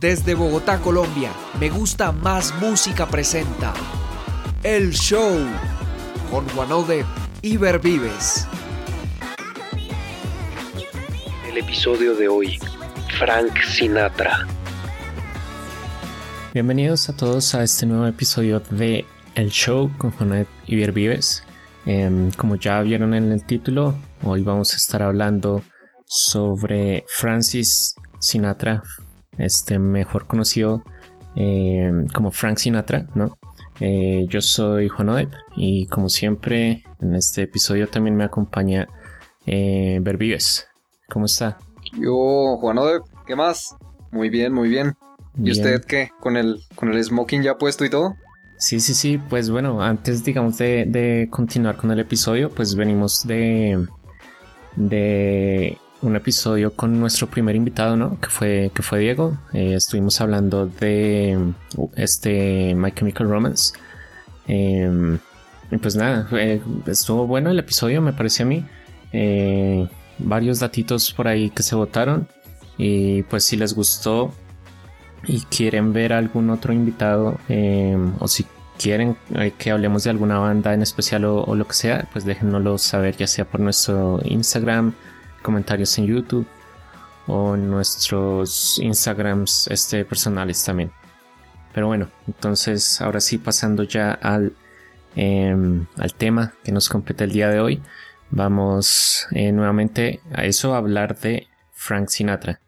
Desde Bogotá, Colombia, Me Gusta Más Música presenta El Show con Juanode y Vives. El episodio de hoy, Frank Sinatra. Bienvenidos a todos a este nuevo episodio de El Show con Juanode y Vives. Em, como ya vieron en el título, hoy vamos a estar hablando sobre Francis Sinatra, este mejor conocido eh, como Frank Sinatra, ¿no? Eh, yo soy Juan y como siempre en este episodio también me acompaña eh, Bervives. ¿Cómo está? Yo, Juan Odep, ¿qué más? Muy bien, muy bien. ¿Y usted qué? ¿Con el, ¿Con el smoking ya puesto y todo? Sí, sí, sí. Pues bueno, antes digamos de, de continuar con el episodio, pues venimos de, de un episodio con nuestro primer invitado, ¿no? Que fue, que fue Diego. Eh, estuvimos hablando de uh, este My Chemical Romance. Em, y pues nada, estuvo bueno el episodio, me parece a mí. Varios datitos por ahí que se votaron. Y pues si les gustó y quieren ver algún otro invitado em, o si quieren eh, que hablemos de alguna banda en especial o, lo que sea, pues déjenoslo saber ya sea por nuestro Instagram comentarios en YouTube o nuestros Instagrams este, personales también. Pero bueno, entonces ahora sí pasando ya al, em, al tema que nos compete el día de hoy, vamos eh, nuevamente a eso, a hablar de Frank Sinatra.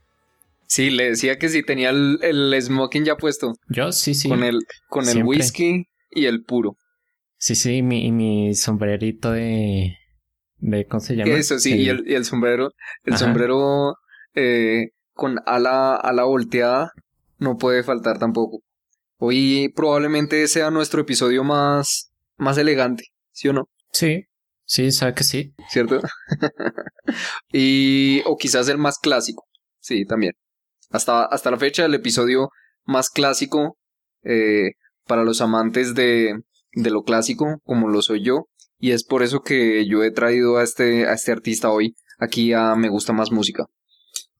Sí, le decía que si tenía el, smoking ya puesto. Yo sí, sí. Con el, con el whisky y el puro. Sí, sí, mi, y mi sombrerito de, de ¿cómo se llama? Eso sí, y, el, sombrero, el sombrero eh, con ala, ala volteada no puede faltar tampoco. Hoy probablemente sea nuestro episodio más, más elegante, ¿sí o no? Sí, sí, sabe que sí. ¿Cierto? y, o quizás el más clásico, sí, también. Hasta, hasta la fecha el episodio más clásico eh, para los amantes de, de lo clásico, como lo soy yo, y es por eso que yo he traído a este, a este artista hoy aquí a Me Gusta Más Música.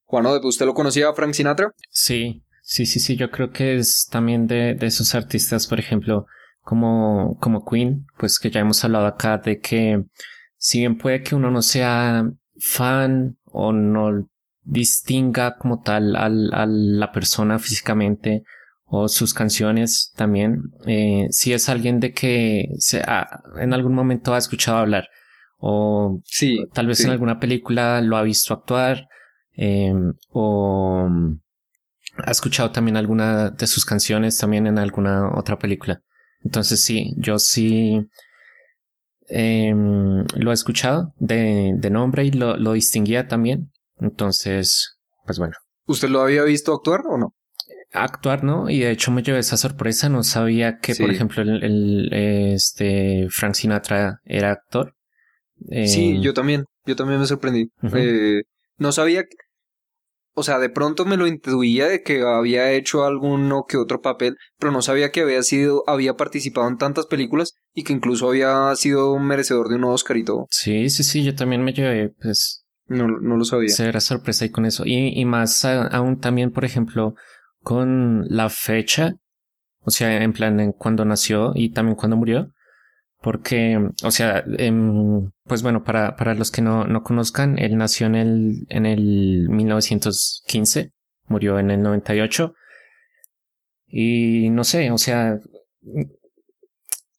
Juan, ¿usted lo conocía a Frank Sinatra? Sí, sí, sí, sí, yo creo que es también de, de esos artistas, por ejemplo, como, como Queen, pues que ya hemos hablado acá de que si bien puede que uno no sea fan o no distinga como tal al, a la persona físicamente o sus canciones también, eh, si es alguien de que se en algún momento ha escuchado hablar o sí, tal vez en alguna película lo ha visto actuar em, o ha escuchado también alguna de sus canciones también en alguna otra película. Entonces sí, yo sí em, lo he escuchado de, de nombre y lo, lo distinguía también. Entonces, pues bueno. ¿Usted lo había visto actuar o no? actuar, ¿no? Y de hecho me llevé esa sorpresa, no sabía que, por ejemplo, el, este Frank Sinatra era actor. sí, em, yo también, yo también me sorprendí. Eh, no sabía, o sea, de pronto me lo intuía de que había hecho alguno que otro papel, pero no sabía que había sido, había participado en tantas películas y que incluso había sido merecedor de un Oscar y todo. Sí, sí, sí, yo también me llevé, pues... No, no lo sabía. Se era sorpresa ahí con eso. Y, y más aún también, por ejemplo, con la fecha, o sea, en plan en cuando nació y también cuando murió. Porque, o sea, em, pues bueno, para, para los que no, no conozcan, él nació en el, en el 1915, murió en el 98. Y no sé, o sea...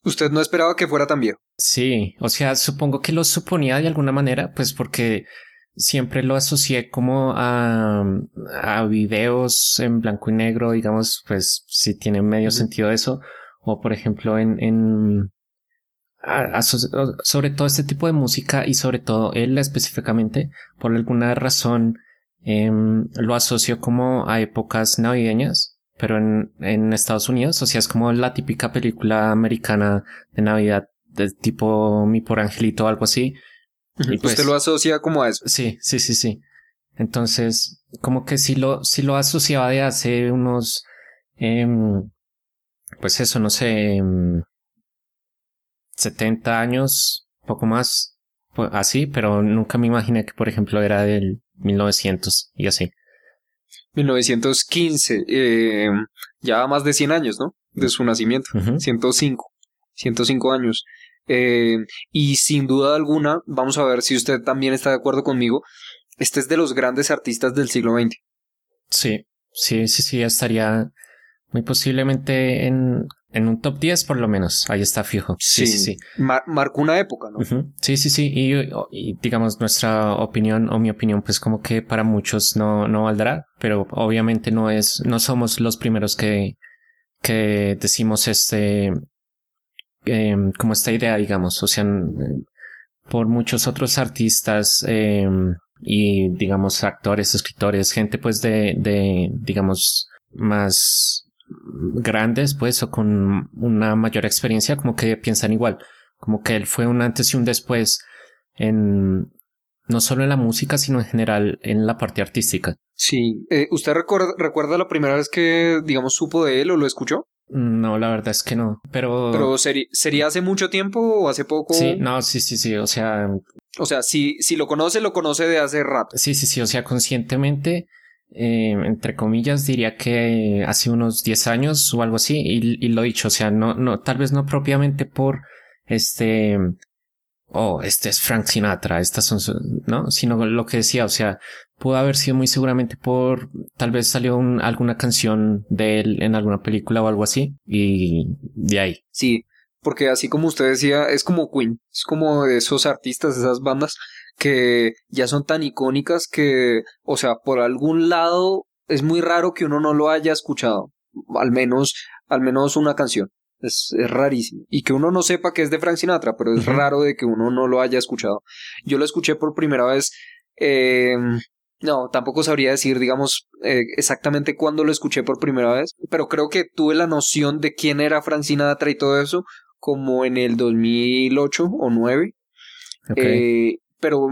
¿Usted no esperaba que fuera tan viejo? Sí, o sea, supongo que lo suponía de alguna manera, pues porque siempre lo asocié como a, a videos en blanco y negro, digamos, pues si tiene medio sentido eso, o por ejemplo en, en sobre todo este tipo de música y sobre todo él específicamente, por alguna razón em, lo asocio como a épocas navideñas, pero en, en Estados Unidos, o sea, es como la típica película americana de Navidad del tipo Mi por Angelito o algo así, y pues, ¿Usted lo asocia como a eso? Sí, sí, sí, sí. Entonces, como que si lo, si lo asociaba de hace unos, em, pues eso, no sé, 70 em, años, poco más, pues, así, pero nunca me imaginé que, por ejemplo, era del 1900 y así. 1915, eh, ya más de 100 años, ¿no? De su nacimiento, 105, 105 años. Eh, y sin duda alguna, vamos a ver si usted también está de acuerdo conmigo, este es de los grandes artistas del siglo XX. Sí, sí, sí, sí, estaría muy posiblemente en, en un top 10 por lo menos. Ahí está fijo. Sí, sí, sí. marcó una época, ¿no? Sí, sí, sí. Y, digamos, nuestra opinión o mi opinión, pues como que para muchos no, no valdrá, pero obviamente no es, no somos los primeros que, que decimos este, em, como esta idea, digamos. O sea, por muchos otros artistas, eh, y digamos actores, escritores, gente pues de, de digamos más grandes pues o con una mayor experiencia como que piensan igual, como que él fue un antes y un después en no solo en la música sino en general en la parte artística. Sí, eh, ¿usted recuerda, recuerda la primera vez que digamos supo de él o lo escuchó? No, la verdad es que no, pero... Pero sería hace mucho tiempo o hace poco? Sí, no, sí, sí, sí, o sea... O sea, si, si lo conoce, lo conoce de hace rato. Sí, sí, sí, o sea, conscientemente, eh, entre comillas, diría que hace unos 10 años o algo así, y, lo dicho, o sea, no, no, tal vez no propiamente por este oh, este es Frank Sinatra, estas son, ¿no? Sino lo que decía, o sea, pudo haber sido muy seguramente por, tal vez salió alguna canción de él en alguna película o algo así, y de ahí. Sí, porque así como usted decía, es como Queen, es como esos artistas, esas bandas que ya son tan icónicas que, o sea, por algún lado es muy raro que uno no lo haya escuchado, al menos, al menos una canción. Es, rarísimo. Y que uno no sepa que es de Frank Sinatra, pero es raro de que uno no lo haya escuchado. Yo lo escuché por primera vez. Eh, no, tampoco sabría decir, digamos, eh, exactamente cuándo lo escuché por primera vez, pero creo que tuve la noción de quién era Frank Sinatra y todo eso como en el 2008 o 9. Eh, pero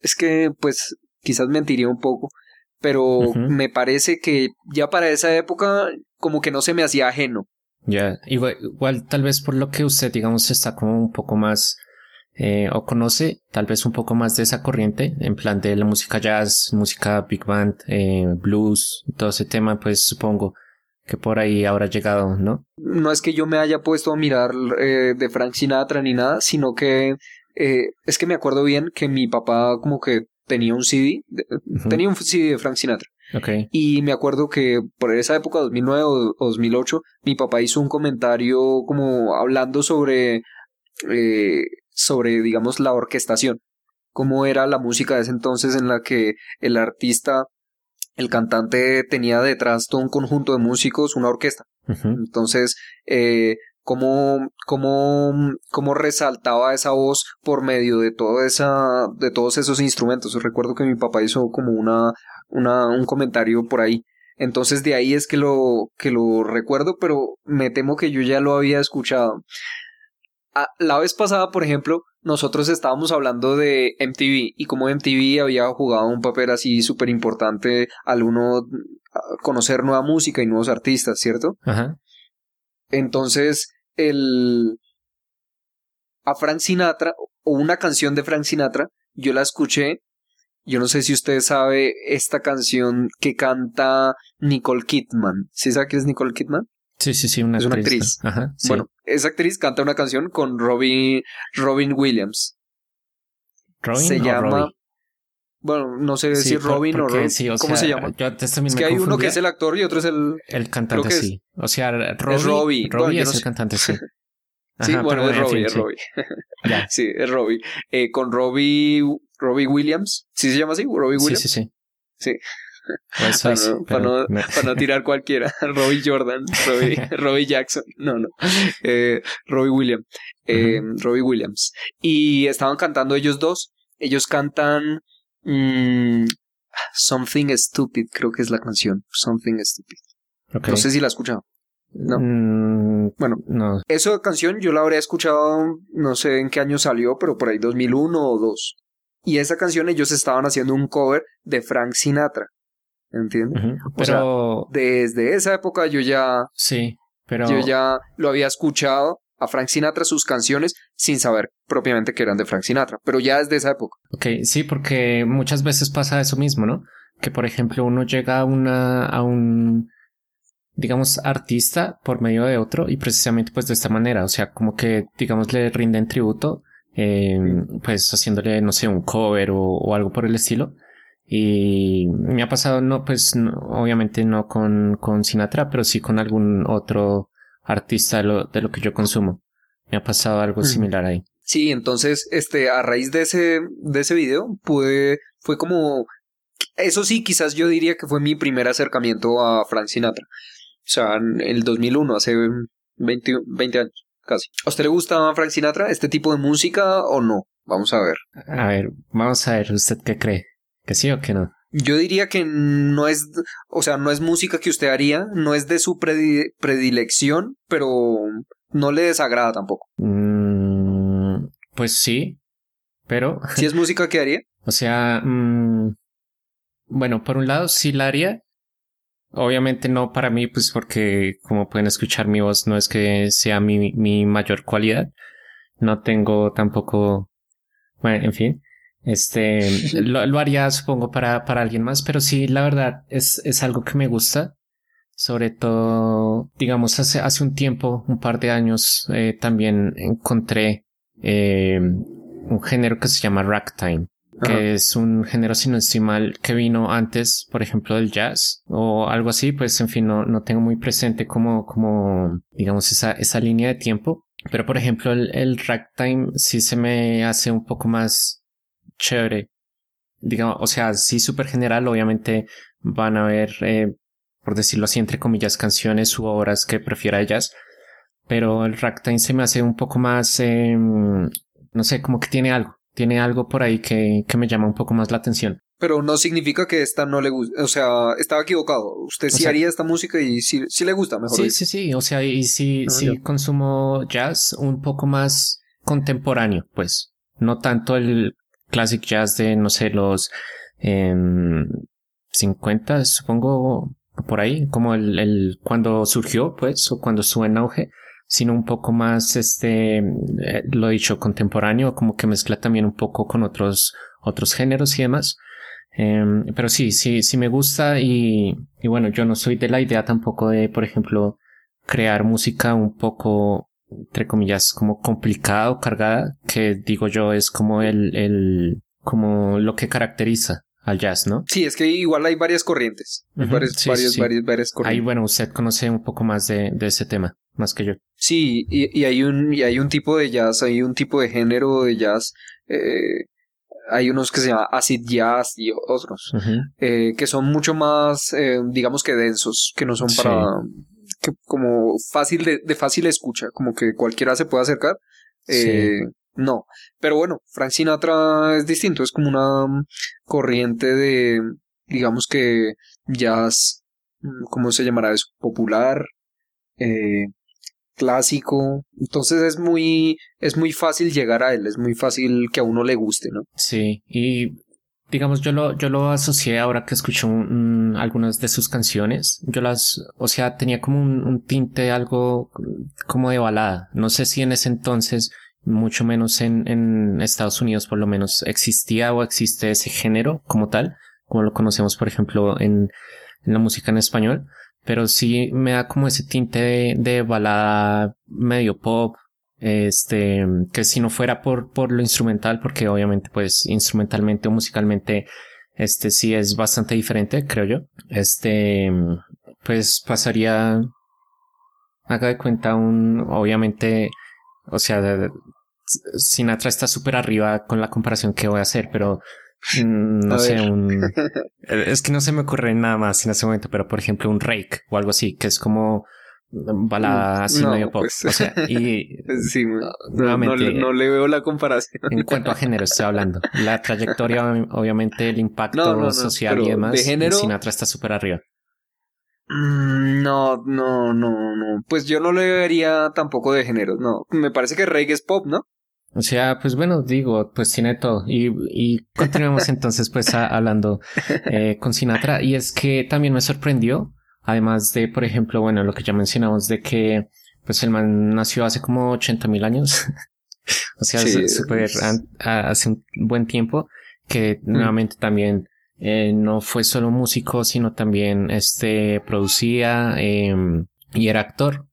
es que, pues, quizás mentiría un poco, pero me parece que ya para esa época como que no se me hacía ajeno. Ya, igual, tal vez por lo que usted, digamos, está como un poco más eh, o conoce tal vez un poco más de esa corriente, en plan de la música jazz, música big band, eh, blues, todo ese tema, pues supongo que por ahí habrá llegado, ¿no? No es que yo me haya puesto a mirar eh, de Frank Sinatra ni nada, sino que eh, es que me acuerdo bien que mi papá como que tenía un CD, tenía un CD de Frank Sinatra. Y me acuerdo que por esa época, 2009 o 2008, mi papá hizo un comentario como hablando sobre, eh, sobre, digamos, la orquestación. Cómo era la música de ese entonces en la que el artista, el cantante tenía detrás todo un conjunto de músicos, una orquesta. Entonces, eh, cómo, cómo, cómo resaltaba esa voz por medio de toda esa, de todos esos instrumentos. Recuerdo que mi papá hizo como una, una, un comentario por ahí. Entonces de ahí es que lo, que lo recuerdo, pero me temo que yo ya lo había escuchado. La vez pasada, por ejemplo, nosotros estábamos hablando de MTV y como MTV había jugado un papel así súper importante al uno conocer nueva música y nuevos artistas, ¿cierto? Ajá. Entonces, el... a Frank Sinatra, o una canción de Frank Sinatra, yo la escuché yo no sé si usted sabe esta canción que canta Nicole Kidman. ¿Sí sabe quién es Nicole Kidman? Sí, sí, sí, una es una actriz. Ajá, Bueno, esa actriz canta una canción con Robin, Robin Williams. ¿Robin Se llama. Bueno, no sé si Robin o Robin. ¿Cómo se llama? es que hay uno que es el actor y otro es el. El cantante, sí. O sea, Robbie, es Robbie. Robbie es el cantante, sí. sí, bueno, es Robbie, es Robbie. sí, es Robbie. Eh, con Robbie Robbie Williams. ¿Sí se llama así? ¿Robbie Williams? Sí, sí, sí. Sí. Pues para, no, para, no, tirar cualquiera. Robbie Jordan, Robbie, Robbie Jackson. No, no. Eh, Robbie Williams. Eh, Robbie Williams. Y estaban cantando ellos dos. Ellos cantan mm, Something Stupid, creo que es la canción. Something Stupid. No sé si la has escuchado. No. Mm, bueno, no. Esa canción yo la habría escuchado, no sé en qué año salió, pero por ahí 2001 o 2 y esa canción ellos estaban haciendo un cover de Frank Sinatra. ¿Entiendes? Pero... desde esa época yo ya... Sí, pero... Yo ya lo había escuchado a Frank Sinatra sus canciones sin saber propiamente que eran de Frank Sinatra, pero ya desde esa época. Ok, sí, porque muchas veces pasa eso mismo, ¿no? Que por ejemplo uno llega a una... a un digamos, artista por medio de otro y precisamente pues de esta manera, o sea, como que, digamos, le rinden tributo, eh, pues haciéndole, no sé, un cover o, algo por el estilo. Y me ha pasado, no, pues obviamente no con, con Sinatra, pero sí con algún otro artista de lo, de lo que yo consumo. Me ha pasado algo similar ahí. Sí, entonces, este, a raíz de ese, de ese video, pude, fue como, eso sí, quizás yo diría que fue mi primer acercamiento a Frank Sinatra. O sea, en el 2001, hace 20, 20 años, casi. ¿A usted le gusta Frank Sinatra, este tipo de música o no? Vamos a ver. A ver, vamos a ver, ¿usted qué cree? ¿Que sí o que no? Yo diría que no es, o sea, no es música que usted haría, no es de su predilección, pero no le desagrada tampoco. Mm, pues sí, pero... ¿Sí es música que haría? O sea, mm, bueno, por un lado sí la haría, Obviamente no para mí, pues porque como pueden escuchar mi voz no es que sea mi, mi mayor cualidad. No tengo tampoco, bueno, en fin, este, lo, lo, haría supongo para, para alguien más, pero sí, la verdad es, es algo que me gusta. Sobre todo, digamos, hace, hace un tiempo, un par de años, eh, también encontré eh, un género que se llama ragtime que es un género, si no estoy mal, que vino antes, por ejemplo, del jazz o algo así, pues en fin, no, no tengo muy presente como, como, digamos, esa, esa línea de tiempo. Pero, por ejemplo, el, el ragtime sí se me hace un poco más chévere. Digamos, o sea, sí súper general, obviamente van a haber, eh, por decirlo así, entre comillas, canciones u obras que prefiera jazz. Pero el ragtime se me hace un poco más, eh, no sé, como que tiene algo tiene algo por ahí que, que me llama un poco más la atención. Pero no significa que esta no le guste, o sea, estaba equivocado. Usted sí haría esta música y sí, sí le gusta, mejor. Sí, sí, sí, o sea, y sí, ah, sí consumo jazz un poco más contemporáneo, pues. No tanto el classic jazz de, no sé, los eh, em, 50, supongo, por ahí, como el, el, cuando surgió, pues, o cuando estuvo en auge, sino un poco más, este, eh, lo dicho, contemporáneo, como que mezcla también un poco con otros, otros géneros y demás. Em, pero sí, sí, sí me gusta y, y bueno, yo no soy de la idea tampoco de, por ejemplo, crear música un poco, entre comillas, como complicada o cargada, que digo yo es como el, el, como lo que caracteriza al jazz, ¿no? Sí, es que igual hay varias corrientes. varias, varias, varias, corrientes. Ahí, bueno, usted conoce un poco más de, de ese tema, más que yo. Sí, y, y, hay un, y hay un tipo de jazz, hay un tipo de género de jazz. Eh, hay unos que se llama acid jazz y otros eh, que son mucho más, eh, digamos que densos, que no son para, que como fácil de, de, fácil escucha, como que cualquiera se puede acercar. Eh, no, pero bueno, Frank Sinatra es distinto, es como una corriente de, digamos que jazz, ¿cómo se llamará eso? Popular, eh, clásico, entonces es muy, es muy fácil llegar a él, es muy fácil que a uno le guste, ¿no? Sí, y digamos, yo lo, yo lo asocié ahora que escucho algunas de sus canciones, yo las, o sea, tenía como un, un, tinte algo como de balada, no sé si en ese entonces, mucho menos en, en Estados Unidos por lo menos, existía o existe ese género como tal, como lo conocemos por ejemplo en, en la música en español, pero sí me da como ese tinte de, de balada medio pop, este, que si no fuera por, por lo instrumental, porque obviamente pues instrumentalmente o musicalmente, este sí es bastante diferente, creo yo, este, pues pasaría, haga de cuenta un, obviamente, o sea, Sinatra está súper arriba con la comparación que voy a hacer, pero Mm, no sé, un... Eh, es que no se me ocurre nada más en ese momento, pero por ejemplo un rake o algo así, que es como balada mm, así medio pop. Pues, o sea, y sí, nuevamente, no, le veo la comparación. En cuanto a género estoy hablando. La trayectoria, obviamente, el impacto social y demás. De género... Sinatra está súper arriba. Mm, no, no, no, no. Pues yo no le vería tampoco de género. No, me parece que reggae es pop, ¿no? O sea, pues bueno, digo, pues tiene todo. Y, y continuemos entonces pues hablando eh, con Sinatra. Y es que también me sorprendió, además de, por ejemplo, bueno, lo que ya mencionamos de que pues el man nació hace como 80 mil años. o sea, súper hace un buen tiempo que mm. nuevamente también eh, no fue solo músico, sino también este producía em, y era actor.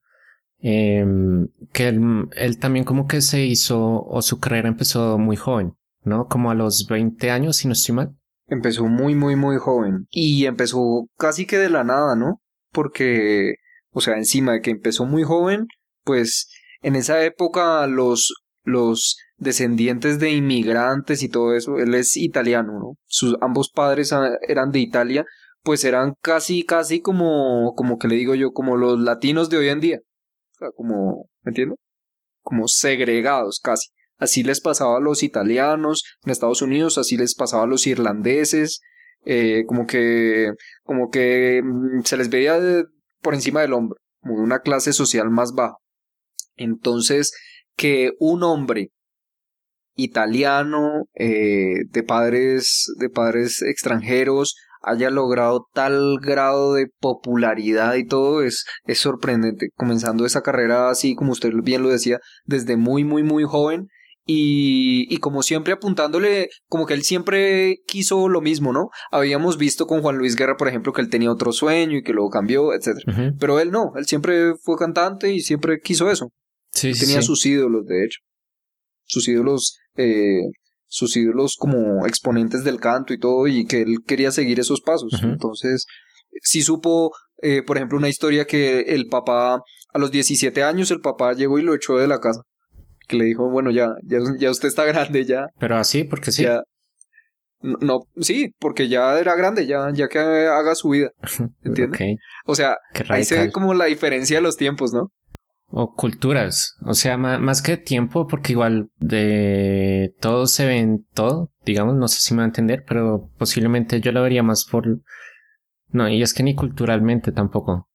Em, que él, también como que se hizo, o su carrera empezó muy joven, ¿no? Como a los 20 años, si no estoy mal. Empezó muy, muy, muy joven. Y empezó casi que de la nada, ¿no? Porque, o sea, encima de que empezó muy joven, pues en esa época los, los descendientes de inmigrantes y todo eso, él es italiano, ¿no? Sus ambos padres eran de Italia, pues eran casi, casi como, como que le digo yo, como los latinos de hoy en día como, ¿me entiendes? Como segregados casi. Así les pasaba a los italianos en Estados Unidos, así les pasaba a los irlandeses, eh, como que, como que mm, se les veía por encima del hombro, como de una clase social más baja. Entonces, que un hombre italiano eh, de padres de padres extranjeros haya logrado tal grado de popularidad y todo es, es sorprendente. Comenzando esa carrera así, como usted bien lo decía, desde muy, muy, muy joven. Y, y, como siempre apuntándole, como que él siempre quiso lo mismo, ¿no? Habíamos visto con Juan Luis Guerra, por ejemplo, que él tenía otro sueño y que luego cambió, etc. Pero él no, él siempre fue cantante y siempre quiso eso. Sí, tenía sus ídolos, de hecho. Sus ídolos eh, sus ídolos como exponentes del canto y todo, y que él quería seguir esos pasos. Entonces, sí supo, eh, por ejemplo, una historia que el papá, a los 17 años, el papá llegó y lo echó de la casa. Que le dijo, bueno, ya, ya, ya usted está grande, ya. Pero así, porque sí. no, sí, porque ya era grande, ya, ya que haga su vida. ¿Entiendes? O sea, ahí se ve como la diferencia de los tiempos, ¿no? o culturas, o sea, más, que tiempo, porque igual de todo se ve en todo, digamos, no sé si me va a entender, pero posiblemente yo lo vería más por... No, y es que ni culturalmente tampoco.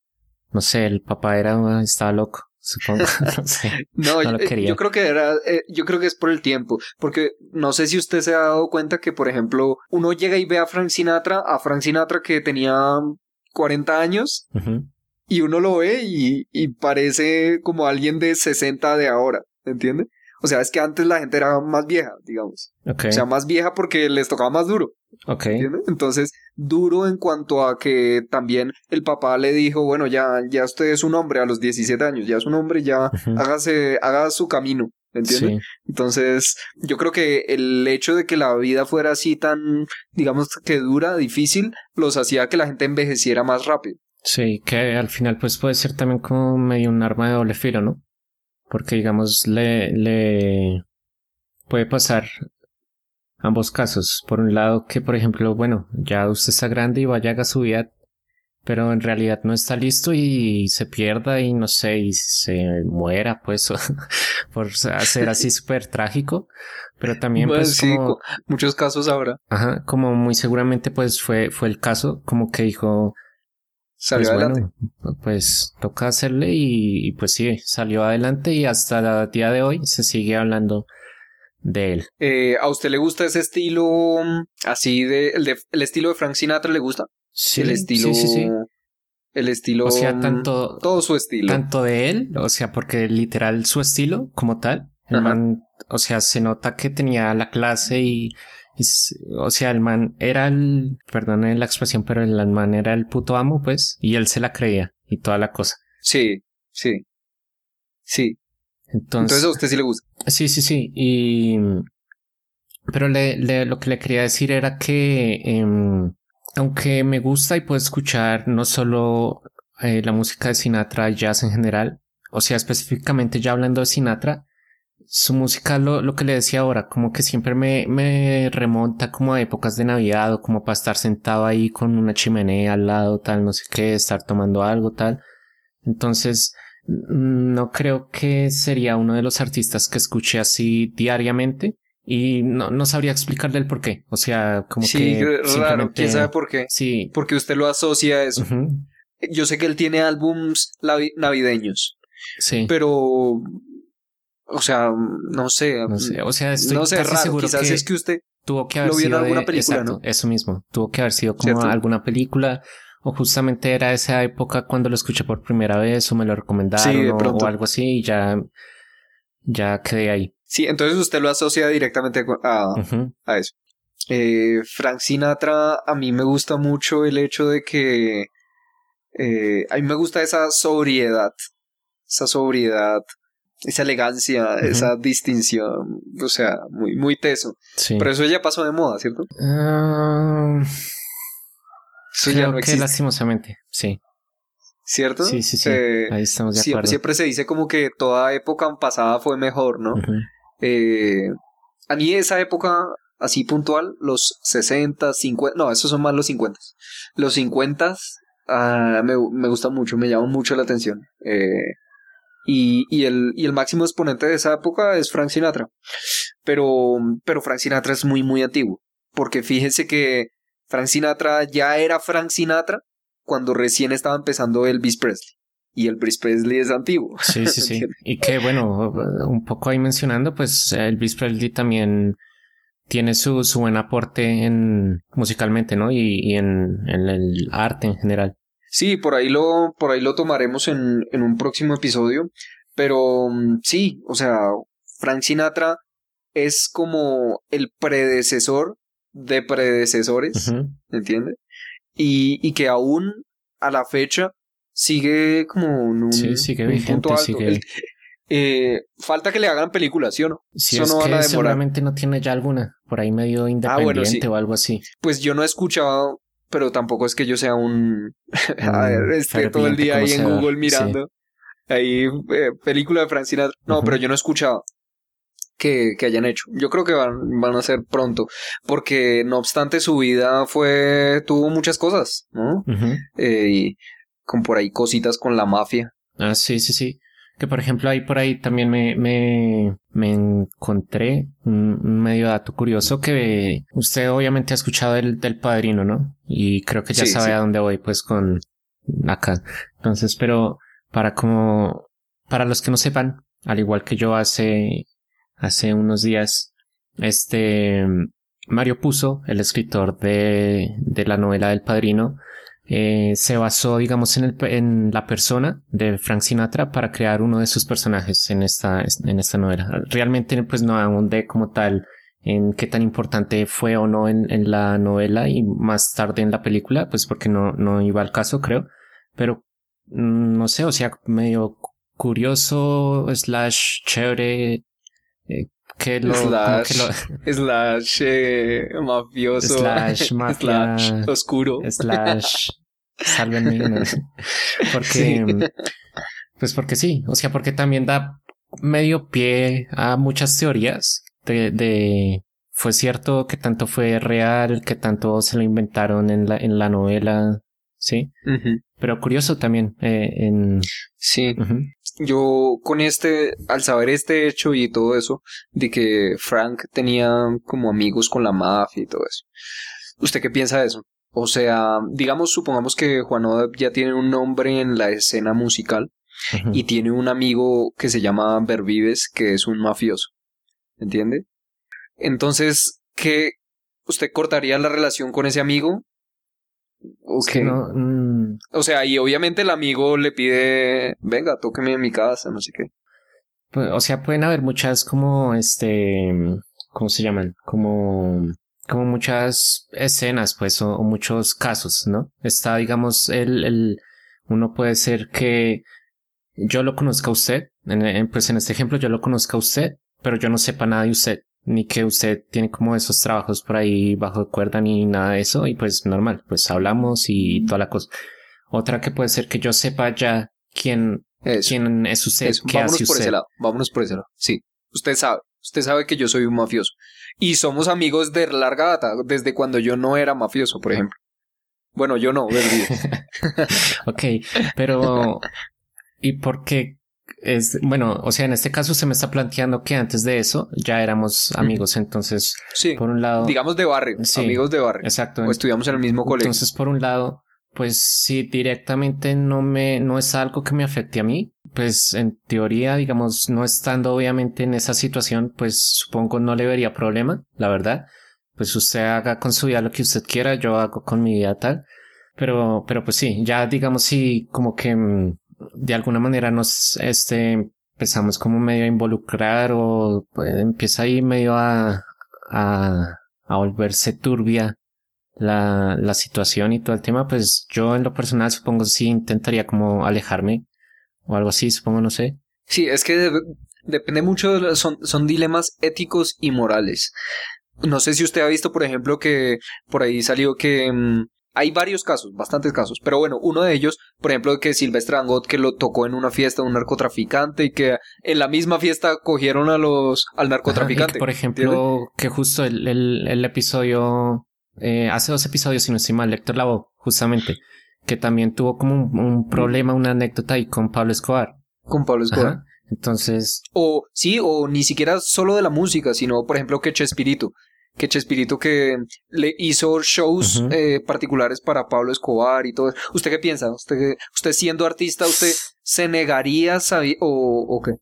No sé, el papá era, estaba loco, supongo. no, yo, yo, creo que era, eh, yo creo que es por el tiempo, porque no sé si usted se ha dado cuenta que, por ejemplo, uno llega y ve a Frank Sinatra, a Frank Sinatra que tenía 40 años, y uno lo ve y, y parece como alguien de 60 de ahora, ¿entiendes? O sea, es que antes la gente era más vieja, digamos. O sea, más vieja porque les tocaba más duro. Ok. Entonces, duro en cuanto a que también el papá le dijo, bueno, ya, ya usted es un hombre a los 17 años, ya es un hombre, ya hágase, haga su camino. ¿Entiendes? Entonces, yo creo que el hecho de que la vida fuera así tan, digamos que dura, difícil, los hacía que la gente envejeciera más rápido. Sí, que al final pues puede ser también como medio un arma de doble filo, ¿no? Porque digamos le, le puede pasar ambos casos. Por un lado que por ejemplo, bueno, ya usted está grande y vaya a su vida, pero en realidad no está listo y se pierda y no sé, y se muera pues por ser así súper trágico. Pero también pues como... muchos casos ahora. Ajá, como muy seguramente pues fue, fue el caso, como que dijo Salió pues adelante. pues toca hacerle y, pues sí, salió adelante y hasta el día de hoy se sigue hablando de él. Eh, ¿A usted le gusta ese estilo mm, así de el, el estilo de Frank Sinatra le gusta? Sí, el estilo sí, sí, El estilo O sea, mm, tanto todo su estilo. Tanto de él, o sea, porque literal su estilo como tal, el man, o sea, se nota que tenía la clase y o sea, el man era el, perdone la expresión, pero el man era el puto amo, pues, y él se la creía y toda la cosa. Sí, sí. Sí. Entonces, a usted sí le gusta. Sí, sí, sí. Y. Pero le, le, lo que le quería decir era que. Em, aunque me gusta y puedo escuchar no solo eh, la música de Sinatra, jazz en general, o sea, específicamente ya hablando de Sinatra, su música, lo, lo que le decía ahora, como que siempre me, me remonta como a épocas de Navidad o como para estar sentado ahí con una chimenea al lado, tal, no sé qué, estar tomando algo, tal. Entonces, no creo que sería uno de los artistas que escuche así diariamente y no, no sabría explicarle el por qué. O sea, como sí, que. raro, quién sabe por qué. Sí. Porque usted lo asocia a eso. Yo sé que él tiene álbums navideños. Sí. Pero O sea, no sé. No sé, o sea, estoy no sé, casi raro. seguro Quizás que es que usted tuvo que haber lo vio en sido alguna de- película, exacto, ¿no? Eso mismo, tuvo que haber sido como ¿Cierto? alguna película o justamente era esa época cuando lo escuché por primera vez o me lo recomendaron Sí, o- algo así y ya, ya quedé ahí. Sí, entonces usted lo asocia directamente a, a eso. Eh, Frank Sinatra, a mí me gusta mucho el hecho de que eh, a mí me gusta esa sobriedad, esa sobriedad, esa elegancia, esa distinción, o sea, muy, muy teso. Sí. Pero eso ya pasó de moda, ¿cierto? Ah, Eso ya creo no que existe, lastimosamente, sí. ¿cierto? Sí, sí, sí. Eh, ahí estamos de siempre, acuerdo. siempre se dice como que toda época pasada fue mejor, ¿no? Eh, a mí esa época así puntual, los 60, 50, no, esos son más los 50. Los 50 ah, me, me gustan mucho, me llaman mucho la atención. Eh, y, y, el, y el máximo exponente de esa época es Frank Sinatra. Pero, pero Frank Sinatra es muy, muy antiguo. Porque fíjense que Frank Sinatra ya era Frank Sinatra cuando recién estaba empezando Elvis Presley. Y Elvis Presley es antiguo. Sí, sí, sí. Y que bueno, un poco ahí mencionando, pues Elvis Presley también tiene su, su buen aporte en musicalmente, ¿no? Y, y en, en el arte en general. Sí, por ahí lo, por ahí lo tomaremos en, en un próximo episodio. Pero mm, sí, o sea, Frank Sinatra es como el predecesor de predecesores, Ujú. ¿entiende? Y, y que aún a la fecha sigue como en un, Sí, sigue un vigente, punto alto. sigue- El- eh, falta que le hagan películas, ¿sí o no? Si Eso es no van que a demorar. seguramente no tiene ya alguna, por ahí medio independiente bueno, sí. o algo así. Pues yo no he escuchado, pero tampoco es que yo sea un... a ver, Un esté todo el día ahí en Google mirando. Ahí, eh, película de Frank Sinatra. No, pero yo no he escuchado que, que hayan hecho. Yo creo que van, van a ser pronto. Porque no obstante su vida fue... Tuvo muchas cosas, ¿no? Eh, y con por ahí cositas con la mafia. Ah, sí, sí, sí. Que por ejemplo ahí por ahí también me, me, me encontré un, un medio dato curioso que usted obviamente ha escuchado el del padrino, ¿no? Y creo que ya Sí, sabe sí. a dónde voy pues con acá. Entonces, pero para como, para los que no sepan, al igual que yo hace, hace unos días, este, Mario Puzo, el escritor de, de la novela del padrino, eh, se basó, digamos, en, el, en la persona de Frank Sinatra para crear uno de sus personajes en esta, en esta novela. Realmente, pues no ahondé como tal en qué tan importante fue o no en, en la novela y más tarde en la película, pues porque no, no iba al caso, creo. Pero, mm, no sé, o sea, medio curioso, slash chévere, eh, que lo, Slash. que lo, Slash eh, mafioso. Slash mafia. slash oscuro. slash sálvenme ¿no? porque pues porque sí o sea porque también da medio pie a muchas teorías de, de fue cierto que tanto fue real que tanto se lo inventaron en la en la novela sí pero curioso también eh, en Sí. Yo con este, al saber este hecho y todo eso, de que Frank tenía como amigos con la mafia y todo eso. ¿Usted qué piensa de eso? O sea, digamos, supongamos que Juan Odep ya tiene un nombre en la escena musical y tiene un amigo que se llama Bervives, que es un mafioso. ¿Entiende? Entonces, ¿qué? ¿Usted cortaría la relación con ese amigo? ¿O Es qué? que no, mm, O sea, y obviamente el amigo le pide, venga, tóqueme en mi casa, no sé qué. Pues, o sea, pueden haber muchas como este, ¿cómo se llaman? Como, como muchas escenas, pues, o, o muchos casos, ¿no? Está, digamos, el, el, uno puede ser que yo lo conozca a usted, en- en- pues en este ejemplo yo lo conozca a usted, pero yo no sepa nada de usted, ni que usted tiene como esos trabajos por ahí bajo cuerda ni nada de eso, y pues normal, pues hablamos y toda la cosa. Otra que puede ser que yo sepa ya quién, Eso. quién es usted, eso. qué Vámonos hace por usted. ese lado. Vámonos por ese lado. Sí. Usted sabe. Usted sabe que yo soy un mafioso. Y somos amigos de larga data, desde cuando yo no era mafioso, por ejemplo. Bueno, yo no. Ok, pero ¿y por qué? Es, bueno, o sea, en este caso se me está planteando que antes de eso ya éramos amigos, entonces, Sí. por un lado, Digamos de barrio. Sí. Amigos de barrio. exacto, O estudiamos en el mismo colegio. entonces por un lado Pues si directamente no me, no es algo que me afecte a mí, pues en teoría, digamos, no estando obviamente en esa situación, pues supongo no le vería problema, la verdad. Pues usted haga con su vida lo que usted quiera, yo hago con mi vida tal. Pero, pero pues sí, ya digamos si como que mm, de alguna manera nos, este, empezamos como medio a involucrar o pues, empieza ahí medio a, a, a volverse turbia la, la situación y todo el tema, pues yo en lo personal supongo sí intentaría como alejarme o algo así, supongo, no sé. Sí, es que de- depende mucho, de son, son dilemas éticos y morales. No sé si usted ha visto, por ejemplo, que por ahí salió que mm, hay varios casos, bastantes casos, pero bueno, uno de ellos, por ejemplo, que Silvestre Angot que lo tocó en una fiesta de un narcotraficante y que en la misma fiesta cogieron a los al Ajá, narcotraficante. que, por ejemplo, que justo el, el, el episodio, eh, hace dos episodios, si no estoy mal, Héctor Lavoe, justamente, que también tuvo como un, un problema, una anécdota ahí con Pablo Escobar. con Pablo Escobar. Ajá. Entonces, O sí, o ni siquiera solo de la música, sino por ejemplo que Chespirito. Que Chespirito que le hizo shows eh, particulares para Pablo Escobar y todo. ¿Usted qué piensa? ¿Usted, usted siendo artista, usted se negaría o, o qué?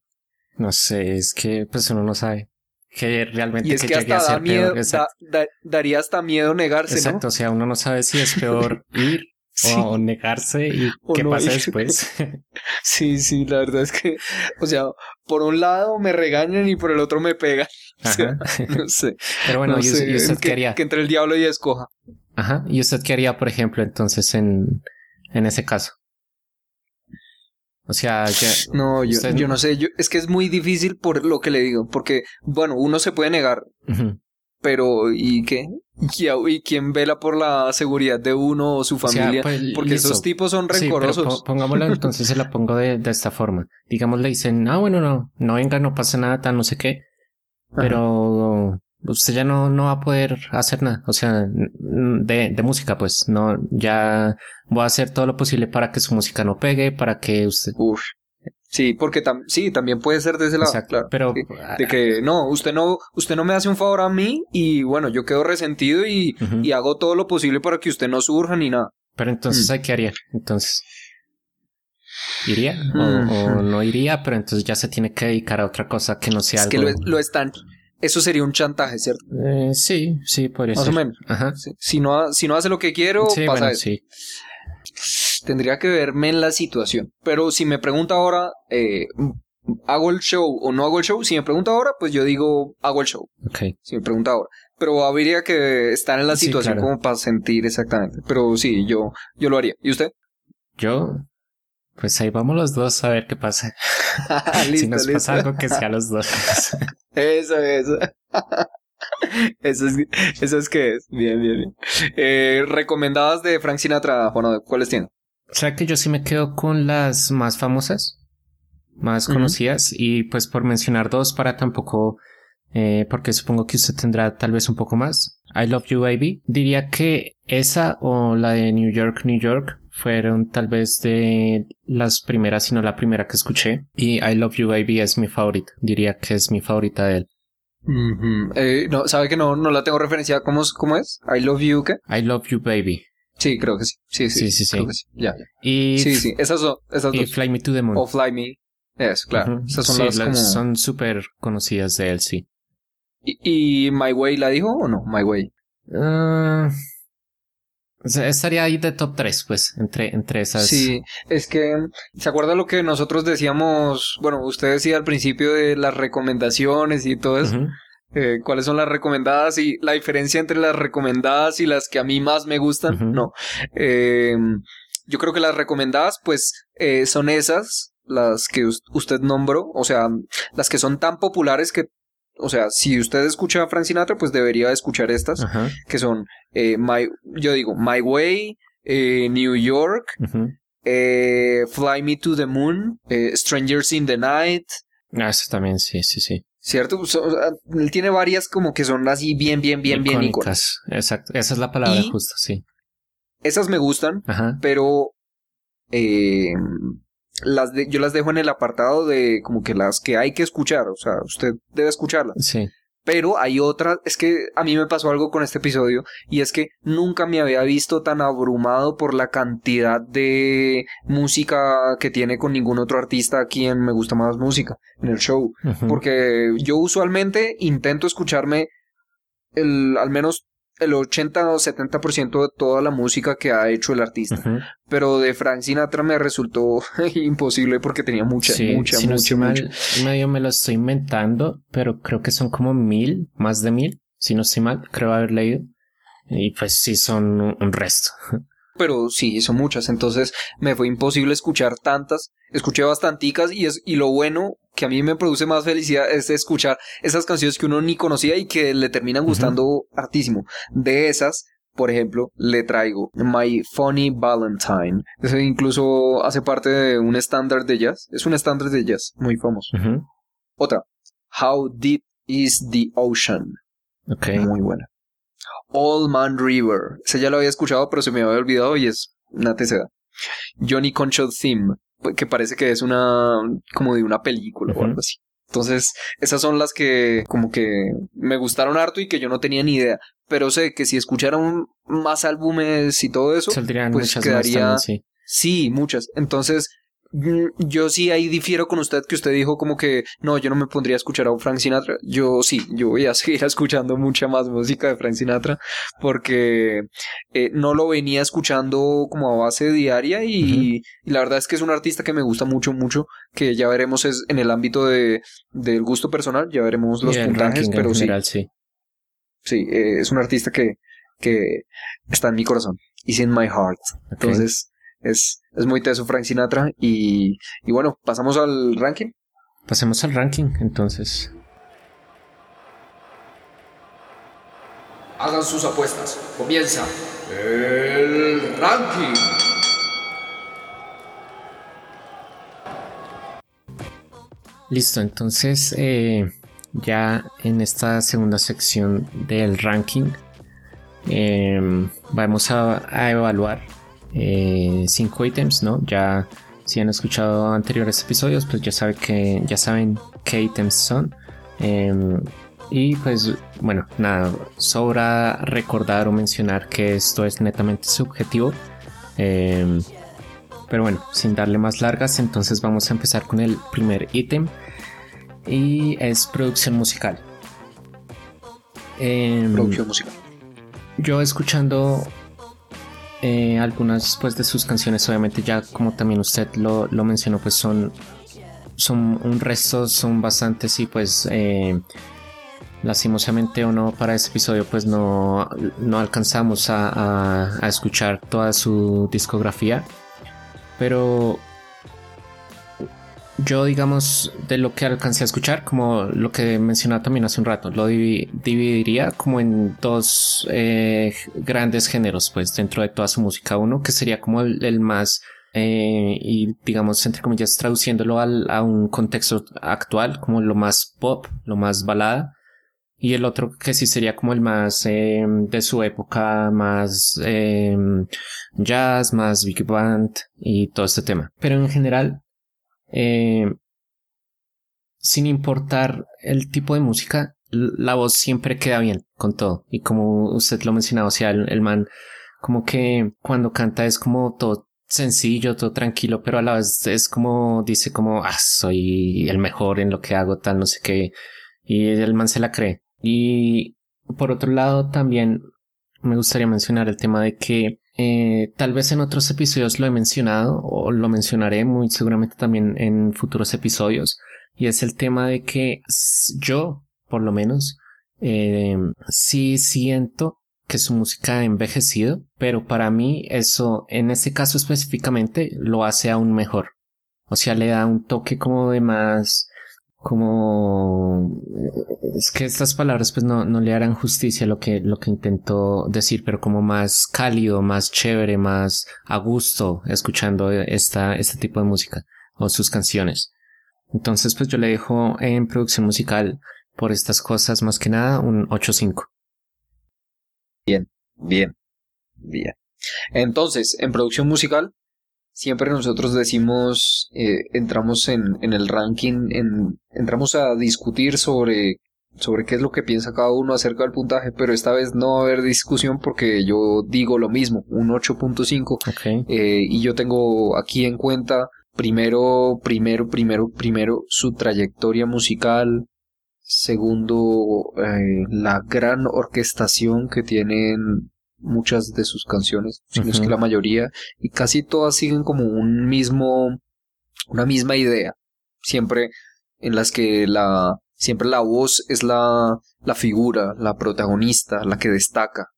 no sé, es que pues uno no sabe que realmente Y es que, llegue hasta a ser da miedo, peor. Da- da- daría hasta miedo negarse, exacto, o sea, uno no sabe si es peor ir ¿no? Sí, o negarse y O qué no pasa ir. después. sí, sí, la verdad es que, o sea, por un lado me regañan y por el otro me pegan. O sea, Ajá. no sé. Pero bueno, no ¿y, sé, y usted que, qué haría? que entre el diablo y escoja. Ajá. ¿Y usted qué haría, por ejemplo, entonces en, en ese caso? O sea, ya, No, yo, Usted- yo no sé, yo, es que es muy difícil por lo que le digo, porque, bueno, uno se puede negar, pero ¿y qué? ¿Y, quién vela por la seguridad de uno o su O sea, familia? pues, porque listo. esos tipos son Sí, pero rencorosos. po- pongámoslo entonces se la pongo de, de esta forma. Digamos, le dicen, ah, bueno, no, no venga, no pasa nada, tal, no sé qué. Pero usted ya no, no va a poder hacer nada. O sea, de, de música, pues, no, ya voy a hacer todo lo posible para que su música no pegue, para que usted. Uf. Sí, porque tam- sí, también puede ser de ese lado, Exacto. claro. Pero, sí. De que no, usted no, usted no me hace un favor a mí y bueno, yo quedo resentido y, y hago todo lo posible para que usted no surja ni nada. pero entonces, Mm. ¿hay ¿qué haría? Entonces, ¿iría? O, Mm. o no iría, pero entonces ya se tiene que dedicar a otra cosa que no sea Es algo. que lo, lo están, eso sería un chantaje, ¿cierto? Eh, sí, sí, podría Más ser. o menos. Ajá. Si no, si no hace lo que quiero, Sí, pasa bueno, eso. sí. Tendría que verme en la situación. Pero si me pregunta ahora, eh, ¿hago el show o no hago el show? Si me pregunta ahora, pues yo digo, hago el show. Ok. Si me pregunta ahora. Pero habría que estar en la Sí, situación claro. como para sentir exactamente. Pero sí, yo, yo lo haría. ¿Y usted? Yo, pues ahí vamos los dos a ver qué pasa. si nos listo. pasa algo que sea los dos. Eso, eso. eso es, eso es que es. Bien, bien, bien. Eh, recomendadas de Frank Sinatra, Juan, ¿cuáles tienen? o sea que yo sí me quedo con las más famosas, más conocidas, y pues por mencionar dos para tampoco, eh, porque supongo que usted tendrá tal vez un poco más. I Love You Baby. Diría que esa o la de New York, New York fueron tal vez de las primeras, si no la primera que escuché. Y I Love You Baby es mi favorita. Diría que es mi favorita de él. Eh, no, ¿sabe que no, no la tengo referenciada? ¿Cómo, es- ¿Cómo es? I love you, ¿qué? I Love You Baby. Sí, creo que sí. Sí, sí. Sí, sí, sí. Creo que sí. Ya, ya. Y, Sí, sí. Esas son, esas y dos. Fly Me to the Moon. O Fly Me. Es, claro. Esas son Sí, las las- como... son súper conocidas de él, sí. ¿Y, y My Way la dijo o no? My Way. Ah, o sea, estaría ahí de top 3, pues, entre, entre esas. Sí, es que, ¿se acuerda lo que nosotros decíamos? Bueno, usted decía al principio de las recomendaciones y todo eso. Eh, ¿Cuáles son las recomendadas y la diferencia entre las recomendadas y las que a mí más me gustan? No. Eh, yo creo que las recomendadas, pues, eh, son esas, las que us- usted nombró, o sea, las que son tan populares que, o sea, si usted escucha a Frank Sinatra, pues debería escuchar estas, Ajá. que son, eh, My, yo digo, My Way, eh, New York, eh, Fly Me to the Moon, Strangers in the Night, Ah, eso también, sí, sí, sí. ¿cierto? O sea, él tiene varias como que son así bien, bien, bien, bien icónicas. Exacto. Esa es la palabra Y- justo, sí. Esas me gustan, Ajá. pero eh, las de- yo las dejo en el apartado de como que las que hay que escuchar, o sea, usted debe escucharlas. Sí. Pero hay otra, es que a mí me pasó algo con este episodio y es que nunca me había visto tan abrumado por la cantidad de música que tiene con ningún otro artista a quien me gusta más música en el show. Porque yo usualmente intento escucharme el, al menos el 80 o 70% de toda la música que ha hecho el artista. Pero de Frank Sinatra me resultó imposible porque tenía mucha, mucha, si mucha, no mal, Medio me lo estoy inventando, pero creo que son como mil, más de mil, si no estoy mal, creo haber leído. Y pues sí, son un resto. Pero sí, son muchas, entonces me fue imposible escuchar tantas. Escuché bastanticas y, es, y lo bueno que a mí me produce más felicidad es escuchar esas canciones que uno ni conocía y que le terminan gustando hartísimo. De esas, por ejemplo, le traigo My Funny Valentine. Eso incluso hace parte de un estándar de jazz. Es un estándar de jazz muy famoso. Otra, How Deep is the Ocean. Okay. Muy buena. All Man River. Ese ya lo había escuchado, pero se me había olvidado y es una teceda. Johnny Concho Theme, que parece que es una como de una película o algo así. Entonces, esas son las que como que me gustaron harto y que yo no tenía ni idea. Pero sé que si escucharan más álbumes y todo eso, pues quedaría... sí. sí, muchas. Entonces, yo sí ahí difiero con usted que usted dijo como que no, yo no me pondría a escuchar a Frank Sinatra. Yo sí, yo voy a seguir escuchando mucha más música de Frank Sinatra porque eh, no lo venía escuchando como a base diaria y, la verdad es que es un artista que me gusta mucho, mucho, que ya veremos es en el ámbito de, del gusto personal, ya veremos los puntajes, pero sí. Sí, eh, es un artista que, que está en mi corazón. Is in my heart. Entonces, es, es muy teso Frank Sinatra. Y, y bueno, pasamos al ranking. Pasemos al ranking, entonces. Hagan sus apuestas. Comienza el ranking. Listo, entonces eh, ya en esta segunda sección del ranking eh, vamos a, a evaluar eh, cinco ítems, ¿no? Ya si han escuchado anteriores episodios, pues ya, sabe que, ya saben qué ítems son. Em, y pues bueno, nada, sobra recordar o mencionar que esto es netamente subjetivo. Em, pero bueno, sin darle más largas, entonces vamos a empezar con el primer ítem. Y es producción musical. Em, producción musical. Yo escuchando eh, algunas pues de sus canciones obviamente ya como también usted lo, mencionó pues son son un resto son bastantes y pues eh, lastimosamente o no para este episodio pues no, no alcanzamos a, a escuchar toda su discografía. Pero yo, digamos, de lo que alcancé a escuchar, como lo que mencionaba también hace un rato, lo dividiría como en dos eh, grandes géneros, pues, dentro de toda su música. Uno que sería como el, más, eh, y digamos, entre comillas, traduciéndolo al, a un contexto actual, como lo más pop, lo más balada. Y el otro que sí sería como el más eh, de su época, más jazz, más big band y todo este tema. Pero en general, eh, sin importar el tipo de música, la voz siempre queda bien con todo. Y como usted lo mencionaba, o sea, el, man como que cuando canta es como todo sencillo, todo tranquilo, pero a la vez es como dice como, ah, soy el mejor en lo que hago, tal, no sé qué. Y el man se la cree. Y por otro lado, también me gustaría mencionar el tema de que eh, tal vez en otros episodios lo he mencionado o lo mencionaré muy seguramente también en futuros episodios y es el tema de que yo, por lo menos, eh, sí siento que su música ha envejecido, pero para mí eso, en este caso específicamente, lo hace aún mejor. O sea, le da un toque como de más como es que estas palabras pues no, no le harán justicia a lo que, lo que intentó decir, pero como más cálido, más chévere, más a gusto escuchando esta, este tipo de música o sus canciones. Entonces pues yo le dejo en producción musical por estas cosas más que nada un 8.5. Bien, bien, bien. Entonces, en producción musical, siempre nosotros decimos, eh, entramos en, en, el ranking, en, entramos a discutir sobre sobre qué es lo que piensa cada uno acerca del puntaje, pero esta vez no va a haber discusión porque yo digo lo mismo, un 8.5. Ok. Eh, y yo tengo aquí en cuenta primero, primero, primero, primero su trayectoria musical, segundo eh, la gran orquestación que tienen muchas de sus canciones, si no es que la mayoría, y casi todas siguen como un mismo, una misma idea, siempre en las que la, siempre la voz es la, la figura, la protagonista, la que destaca.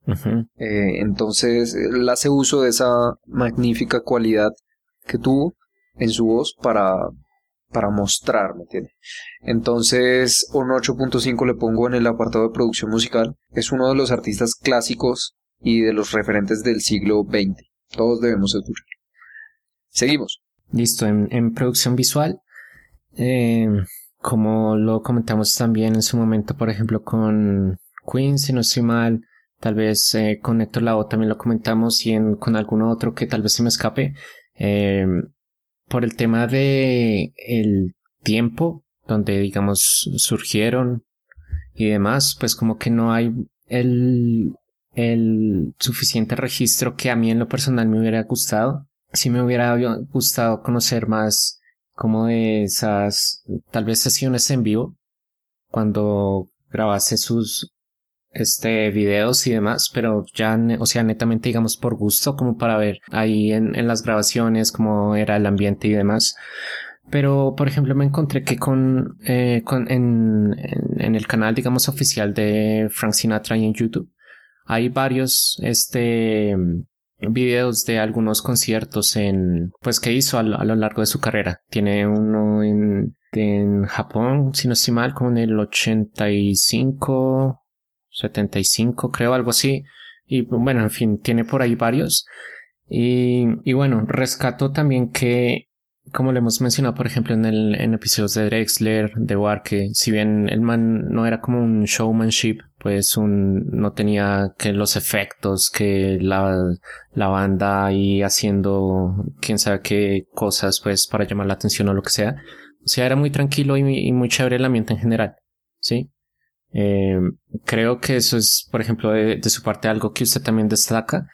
Eh, entonces, él hace uso de esa magnífica cualidad que tuvo en su voz para, para mostrar, ¿me entiende? Entonces, un 8.5 le pongo en el apartado de producción musical. Es uno de los artistas clásicos y de los referentes del siglo XX. Todos debemos escuchar. Seguimos. Listo, en, en producción visual, eh, como lo comentamos también en su momento, por ejemplo, con Queen, si no estoy mal, tal vez eh, con Héctor Lavoe también lo comentamos y en, con alguno otro que tal vez se me escape, eh, por el tema de el tiempo donde digamos surgieron y demás, pues como que no hay el, el suficiente registro que a mí en lo personal me hubiera gustado. Sí me hubiera gustado conocer más como de esas tal vez sesiones en vivo cuando grabase sus este videos y demás pero ya o sea netamente digamos por gusto como para ver ahí en, en las grabaciones cómo era el ambiente y demás. Pero por ejemplo me encontré que con, eh, con en, en, en el canal digamos oficial de Frank Sinatra y en YouTube hay varios este videos de algunos conciertos en pues que hizo a lo, largo de su carrera. Tiene uno en, en Japón, si no estoy mal, como en el 85, 75, creo, algo así. Y bueno, en fin, tiene por ahí varios. Y, y bueno, rescato también que, como le hemos mencionado, por ejemplo, en el en episodios de Drexler, de War, que si bien el man no era como un showmanship, pues un, no tenía que los efectos, que la, la banda ahí haciendo quién sabe qué cosas, pues para llamar la atención o lo que sea. O sea, era muy tranquilo y, muy chévere el ambiente en general, ¿sí? Eh, creo que eso es, por ejemplo, de, de su parte algo que usted también destaca.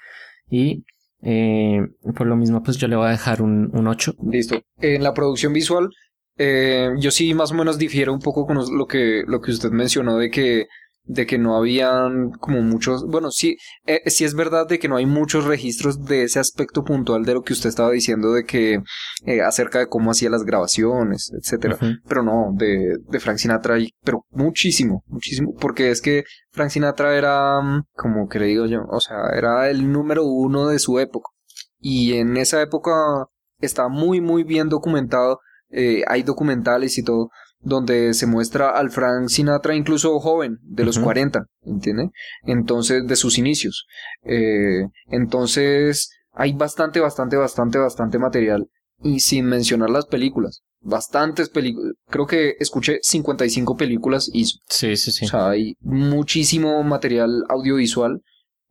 Y eh, por lo mismo, pues yo le voy a dejar un, un 8. Listo. En la producción visual, eh, yo sí más o menos difiero un poco con lo que, lo que usted mencionó de que, de que no habían como muchos, bueno, sí, eh, sí es verdad de que no hay muchos registros de ese aspecto puntual de lo que usted estaba diciendo de que eh, acerca de cómo hacía las grabaciones, etcétera. Pero no, de, de Frank Sinatra hay, pero muchísimo, muchísimo, porque es que Frank Sinatra era, mm, como que le digo yo, o sea, era el número uno de su época. Y en esa época está muy, muy bien documentado. eh, hay documentales y todo donde se muestra al Frank Sinatra incluso joven, de los Ujú. 40, ¿entiende? Entonces, de sus inicios. Eh, entonces, hay bastante, bastante, bastante, bastante material. Y sin mencionar las películas. Bastantes películas. Creo que escuché 55 películas hizo. Sí, sí, sí. O sea, hay muchísimo material audiovisual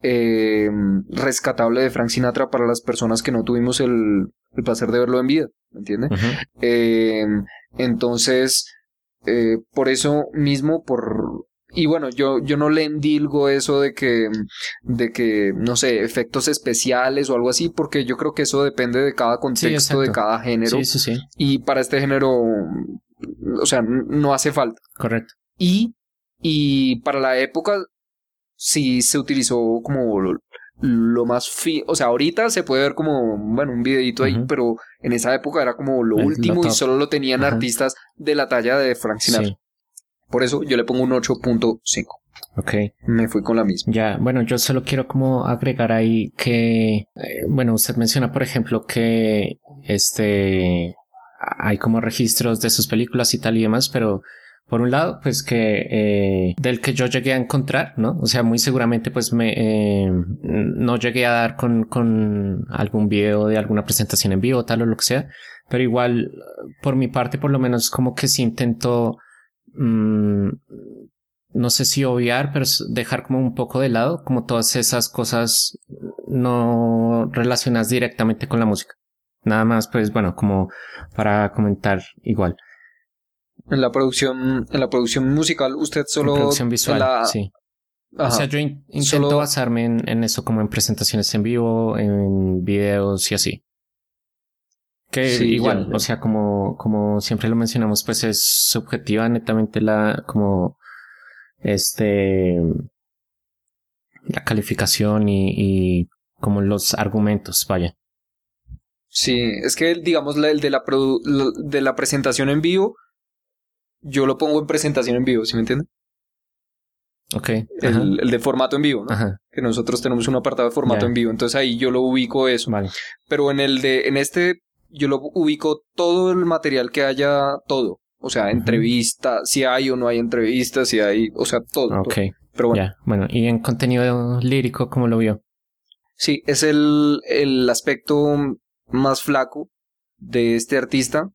eh, rescatable de Frank Sinatra para las personas que no tuvimos el, el placer de verlo en vida, ¿me entiendes? Eh, entonces, eh, por eso mismo, por... Y bueno, yo, yo no le endilgo eso de que, de que, no sé, efectos especiales o algo así, porque yo creo que eso depende de cada contexto, de cada género. Sí, sí, sí. Y para este género, o sea, no hace falta. Correcto. Y, y para la época sí se utilizó como lo, más fi o sea, ahorita se puede ver como, bueno, un videito ahí, pero en esa época era como lo El- lo último y solo lo tenían artistas de la talla de Frank Sinatra. Sí. Por eso yo le pongo un 8.5. Ok. Me fui con la misma. Ya, bueno, yo solo quiero como agregar ahí que, eh, bueno, usted menciona, por ejemplo, que este hay como registros de sus películas y tal y demás, pero por un lado, pues que eh, del que yo llegué a encontrar, ¿no? O sea, muy seguramente pues me eh, no llegué a dar con, con algún video de alguna presentación en vivo, tal o lo que sea, pero igual por mi parte, por lo menos como que sí intento mm, no sé si obviar, pero dejar como un poco de lado, como todas esas cosas no relacionadas directamente con la música. Nada más, pues bueno, como para comentar igual. En la producción, en la producción musical, usted solo. En producción visual, la- sí. Ajá. O sea, yo in- intento Solo- basarme en, en eso como en presentaciones en vivo, en videos y así. Que Sí, igual, ya, ya. o sea, como, como siempre lo mencionamos, pues es subjetiva netamente la, como, este, la calificación y, y como los argumentos, vaya. Sí, es que digamos el de la produ- de la presentación en vivo, yo lo pongo en presentación en vivo, ¿sí me entiende? Ok. El, el de formato en vivo, ¿no? Ajá. Que nosotros tenemos un apartado de formato en vivo, entonces ahí yo lo ubico eso. Vale. Pero en el de, en este, yo lo ubico todo el material que haya, todo. O sea, entrevista, si hay o no hay entrevistas, si hay, o sea, todo. Ok. todo. Pero bueno, Ya. Bueno, y en contenido lírico, ¿cómo lo vio? sí, es el, el aspecto más flaco de este artista.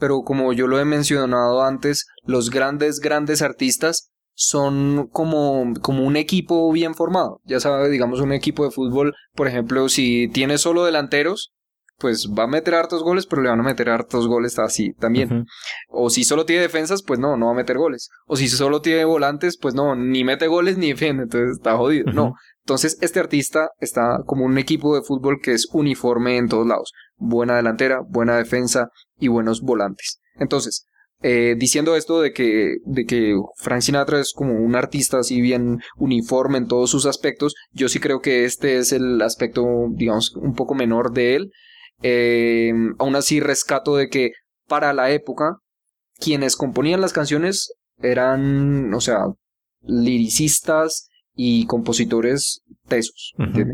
Pero como yo lo he mencionado antes, los grandes, grandes artistas son como, como un equipo bien formado. Ya sabe, digamos, un equipo de fútbol, por ejemplo, si tiene solo delanteros, pues va a meter hartos goles, pero le van a meter hartos goles así también. O si solo tiene defensas, pues no, no va a meter goles. O si solo tiene volantes, pues no, ni mete goles ni defiende, entonces está jodido. No. Entonces, este artista está como un equipo de fútbol que es uniforme en todos lados. Buena delantera, buena defensa y buenos volantes. Entonces, eh, diciendo esto de que, de que Frank Sinatra es como un artista así bien uniforme en todos sus aspectos, yo sí creo que este es el aspecto, digamos, un poco menor de él. Eh, aún así rescato de que para la época quienes componían las canciones eran, o sea, liricistas y compositores tesos.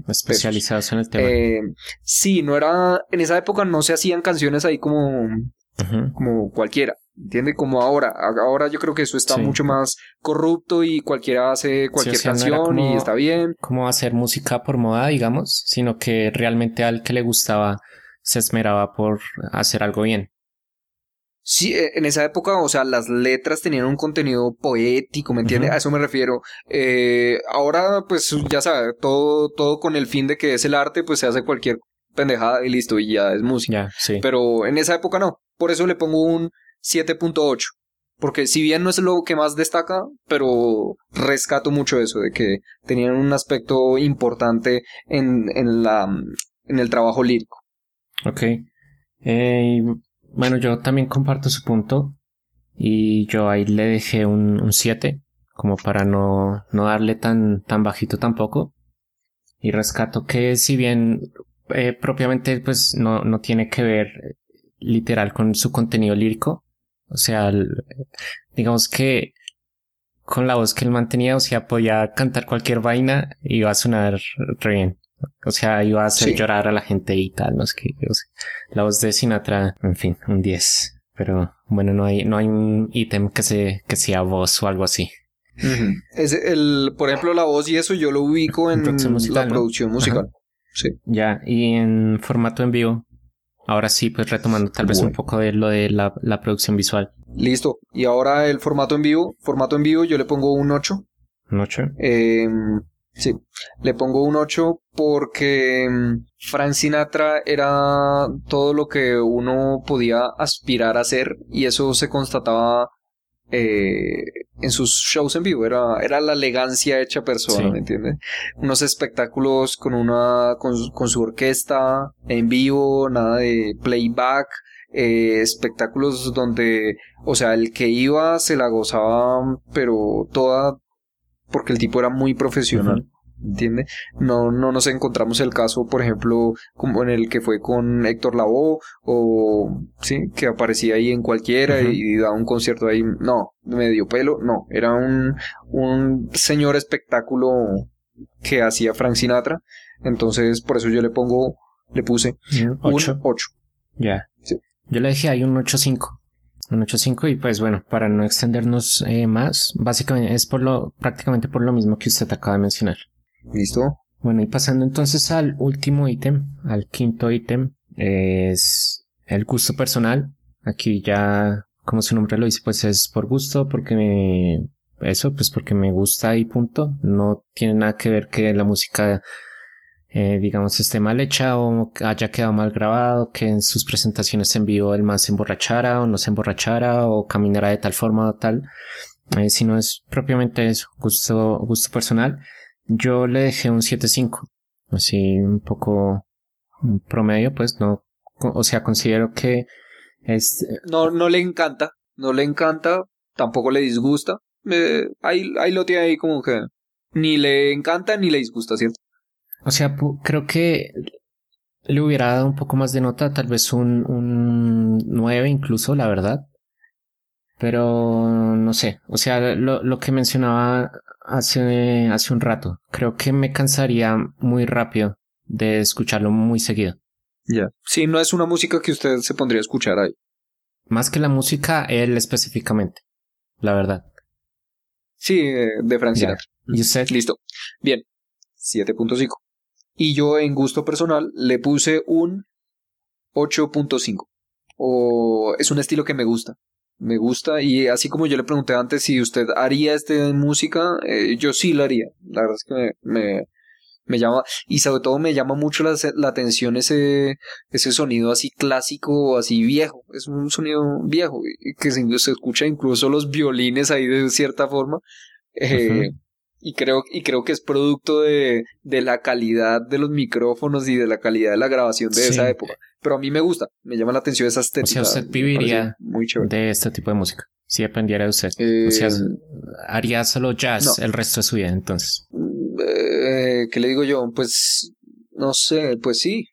Especializados en el tema. Eh, sí, no era, en esa época no se hacían canciones ahí como, Ujú. como cualquiera, ¿entiendes? Como ahora, ahora yo creo que eso está Sí. mucho más corrupto y cualquiera hace cualquier canción y como- está bien. como hacer música por moda, digamos, sino que realmente al que le gustaba se esmeraba por hacer algo bien. Sí, eh, en esa época, o sea, las letras tenían un contenido poético, ¿me entiendes? A eso me refiero. Eh, ahora, pues, ya sabe, todo, todo con el fin de que es el arte, pues se hace cualquier pendejada y listo, y ya es música. Sí. Pero en esa época no. Por eso le pongo un 7.8. Porque si bien no es lo que más destaca, pero rescato mucho eso, de que tenían un aspecto importante en, en, la, en el trabajo lírico. Ok. Eh, bueno, yo también comparto su punto y yo ahí le dejé un 7 como para no, no darle tan, tan bajito tampoco. Y rescato que si bien eh, propiamente pues no, no tiene que ver literal con su contenido lírico, o sea, digamos que con la voz que él mantenía, o sea, podía cantar cualquier vaina y iba a sonar re bien. O sea, iba a hacer Sí. llorar a la gente y tal, no sé qué. o sea, la voz de Sinatra, en fin, un 10. Pero bueno, no hay, no hay un ítem que se, que sea voz o algo así. Es el, por ejemplo, la voz y eso yo lo ubico en musical, la ¿no? producción musical. Sí. Ya, y en formato en vivo, ahora sí, pues retomando tal vez un poco de lo de la, la producción visual. Listo. Y ahora el formato en vivo. Formato en vivo yo le pongo un 8. ¿Un 8? Eh, sí, le pongo un 8 porque mm, Frank Sinatra era todo lo que uno podía aspirar a ser y eso se constataba eh, en sus shows en vivo. Era, era la elegancia hecha persona, Sí. ¿me entiendes? Unos espectáculos con una con, su- con su orquesta en vivo, nada de playback. eh, espectáculos donde, o sea, el que iba se la gozaba, pero toda porque el tipo era muy profesional. ¿Entiende? No, no nos encontramos el caso, por ejemplo, como en el que fue con Héctor Lavoe, o sí, que aparecía ahí en cualquiera y, daba un concierto ahí. No, medio pelo, no. Era un, un señor espectáculo que hacía Frank Sinatra. Entonces, por eso yo le pongo, le puse un 8. 8. Ya. Sí. Yo le dejé ahí un 8.5. Un 8.5 y pues bueno, para no extendernos eh, más, básicamente es por lo, prácticamente por lo mismo que usted acaba de mencionar. ¿Listo? Bueno, y pasando entonces al último ítem, al quinto ítem, es el gusto personal. Aquí ya, como su nombre lo dice, pues es por gusto, porque me, eso, pues porque me gusta y punto. No tiene nada que ver que la música eh, digamos, esté mal hecha o haya quedado mal grabado, que en sus presentaciones en vivo el man se emborrachara o no se emborrachara o caminara de tal forma o tal, eh, si no es propiamente eso, gusto, gusto personal, yo le dejé un 7.5, así un poco promedio, pues no, o sea, considero que es... No, no le encanta, no le encanta, tampoco le disgusta, ahí, ahí lo tiene ahí como que ni le encanta ni le disgusta, ¿cierto? O sea, creo que le hubiera dado un poco más de nota, tal vez un, un 9 incluso, la verdad. Pero no sé, o sea, lo, lo que mencionaba hace, hace un rato, creo que me cansaría muy rápido de escucharlo muy seguido. Ya. Sí, no es una música que usted se pondría a escuchar ahí. Más que la música, él específicamente, la verdad. Sí, eh, de Frank Sinatra. ¿Y usted? Listo. Bien, 7.5. Y yo en gusto personal le puse un 8.5. O es un estilo que me gusta. Me gusta y así como yo le pregunté antes si usted haría este música, eh, yo sí lo haría. La verdad es que me, me, llama y sobre todo me llama mucho la, la, atención ese, ese sonido así clásico, así viejo. Es un sonido viejo que se, se escucha incluso los violines ahí de cierta forma. Eh, y creo, y creo que es producto de, de, la calidad de los micrófonos y de la calidad de la grabación de esa época. Pero a mí me gusta, me llama la atención esa estética. O sea, usted viviría de este tipo de música. Si dependiera de usted. o sea, eh, haría solo jazz el resto de su vida, entonces. Eh, ¿Qué le digo yo? Pues, no sé, pues sí.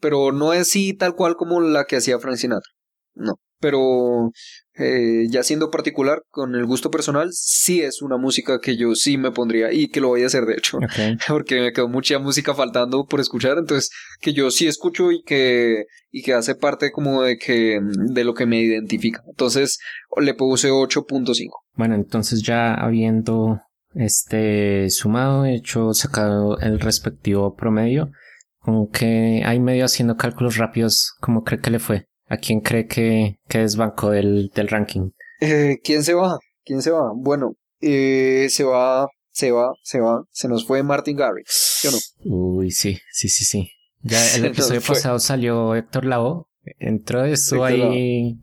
Pero no es así tal cual como la que hacía Frank Sinatra. No. Pero eh, ya siendo particular con el gusto personal, sí es una música que yo sí me pondría y que lo voy a hacer de hecho, porque me quedó mucha música faltando por escuchar, entonces que yo sí escucho y que y que hace parte como de que de lo que me identifica. Entonces le puse 8.5. Bueno, entonces ya habiendo este sumado, hecho sacado el respectivo promedio, como que hay medio haciendo cálculos rápidos, como cree que le fue? ¿A quién cree que, que desbancó del, del ranking? Eh, ¿Quién se va? ¿Quién se va? Bueno, eh, se va, se va, se va. Se nos fue Martin Garrix, ¿sí o no? Uy, sí, sí, sí, sí. Ya el episodio pasado salió Héctor Lavoe. Entró, estuvo ahí